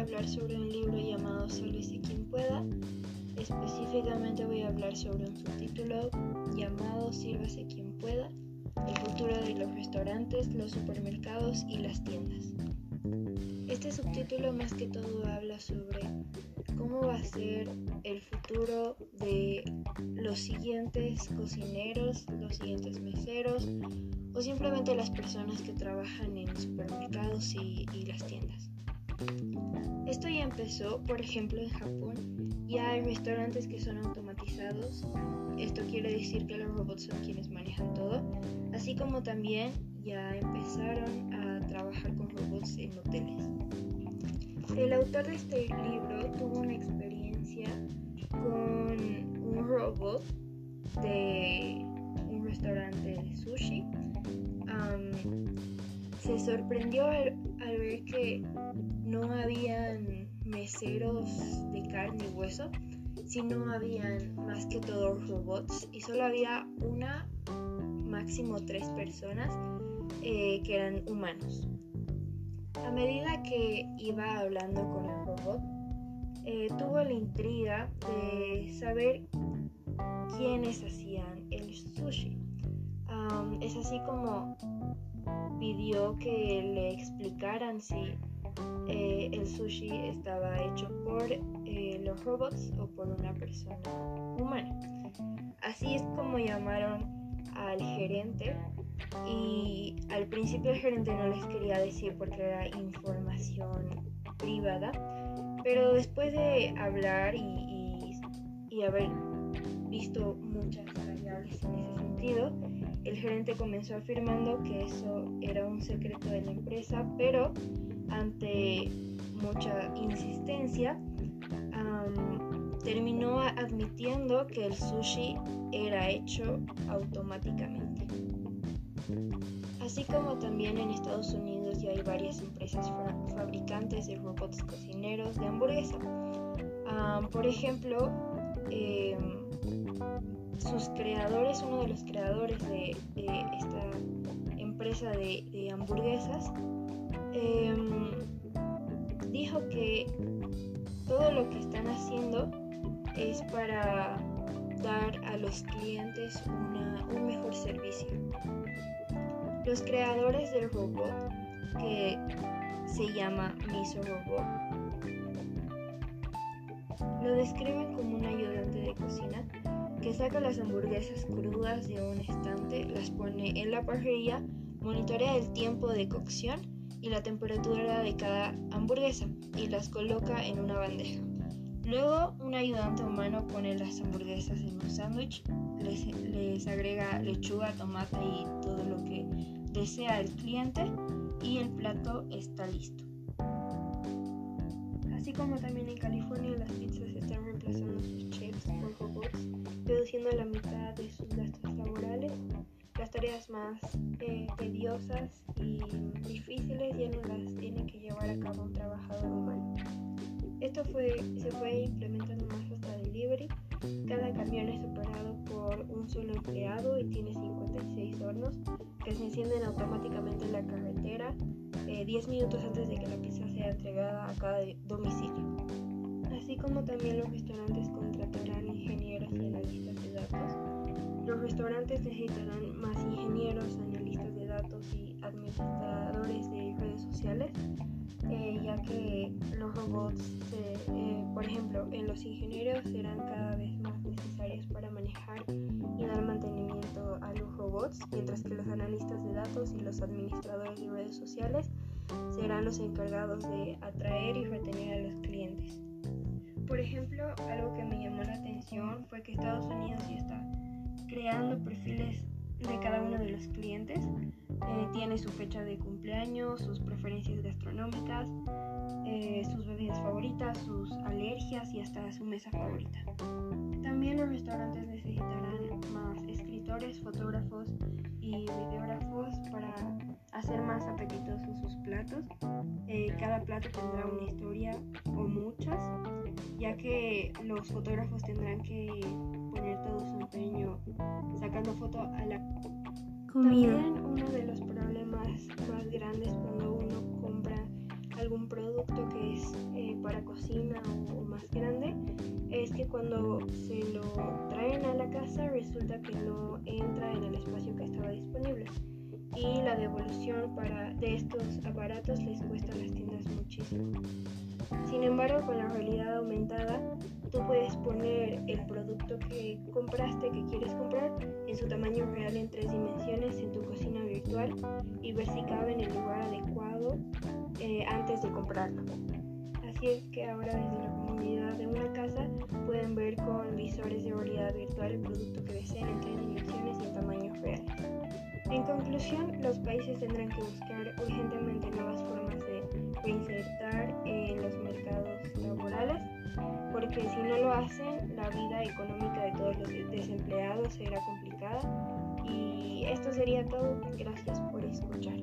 a hablar sobre un libro llamado Sálvese quien pueda. Específicamente voy a hablar sobre un subtítulo llamado Sírvase quien pueda, el futuro de los restaurantes, los supermercados y las tiendas. Este subtítulo más que todo habla sobre cómo va a ser el futuro de los siguientes cocineros, los siguientes meseros o simplemente las personas que trabajan en supermercados y, las tiendas. Esto ya empezó, por ejemplo, en Japón. Ya hay restaurantes que son automatizados. Esto quiere decir que los robots son quienes manejan todo. Así como también ya empezaron a trabajar con robots en hoteles. El autor de este libro tuvo una experiencia con un robot de un restaurante de sushi. Se sorprendió al, ver que no habían meseros de carne y hueso, sino habían más que todo robots y solo había una, máximo tres personas eh, que eran humanos. A medida que iba hablando con el robot, eh, tuvo la intriga de saber quiénes hacían el sushi. es así como pidió que le explicaran si eh, el sushi estaba hecho por eh, los robots o por una persona humana. Así es como llamaron al gerente y al principio el gerente no les quería decir porque era información privada, pero después de hablar y, y, haber visto muchas variables en ese sentido, el gerente comenzó afirmando que eso era un secreto de la empresa, pero ante mucha insistencia, terminó admitiendo que el sushi era hecho automáticamente. Así como también en Estados Unidos ya hay varias empresas fabricantes de robots cocineros de hamburguesa. por ejemplo, em, sus creadores, uno de los creadores de, esta empresa de, hamburguesas, em, dijo que todo lo que están haciendo es para dar a los clientes un mejor servicio. Los creadores del robot, que se llama Miso Robot, lo describen como que saca las hamburguesas crudas de un estante, las pone en la parrilla, monitorea el tiempo de cocción y la temperatura de cada hamburguesa y las coloca en una bandeja. Luego, un ayudante humano pone las hamburguesas en un sándwich, les, les, agrega lechuga, tomate y todo lo que desea el cliente y el plato está listo. Así como también en California las pizzas están reemplazando sus chefs por reduciendo la mitad de sus gastos laborales. Las tareas más eh, tediosas y difíciles ya no las tiene que llevar a cabo un trabajador humano. Esto fue, se fue implementando más hasta delivery. Cada camión es operado por un solo empleado y tiene 56 hornos que se encienden automáticamente en la carretera 10 eh, minutos antes de que la pizza sea entregada a cada domicilio. Así como también los restaurantes contratarán ingenieros y analistas de datos. Los restaurantes necesitarán más ingenieros, analistas de datos y administradores de redes sociales, eh, ya que los robots, eh, por ejemplo, en los ingenieros serán cada vez más necesarios para manejar y dar mantenimiento a los robots, mientras que los analistas de datos y los administradores de redes sociales serán los encargados de atraer y retener a los clientes. Por ejemplo, algo que me llamó la atención fue que Estados Unidos ya está creando perfiles de cada uno de los clientes. Eh, tiene su fecha de cumpleaños, sus preferencias gastronómicas, eh, sus bebidas favoritas, sus alergias y hasta su mesa favorita. También los restaurantes necesitarán más escritores, fotógrafos y videógrafos hacer más apetitosos sus platos. Eh, cada plato tendrá una historia o muchas, ya que los fotógrafos tendrán que poner todo su empeño sacando foto a la comida. También uno de los problemas más grandes cuando uno compra algún producto que es eh, para cocina o, o más grande es que cuando se lo traen a la casa resulta que no entra en el espacio que estaba disponible y la devolución para, de estos aparatos les cuesta a las tiendas muchísimo. Sin embargo, con la realidad aumentada, tú puedes poner el producto que compraste, que quieres comprar, en su tamaño real en tres dimensiones en tu cocina virtual y ver si cabe en el lugar adecuado eh, antes de comprarlo. Así es que ahora desde la comunidad de una casa pueden ver con visores de realidad virtual el producto que deseen en tres dimensiones En conclusión, los países tendrán que buscar urgentemente nuevas formas de reinsertar en los mercados laborales, porque si no lo hacen, la vida económica de todos los desempleados será complicada. Y esto sería todo. Gracias por escuchar.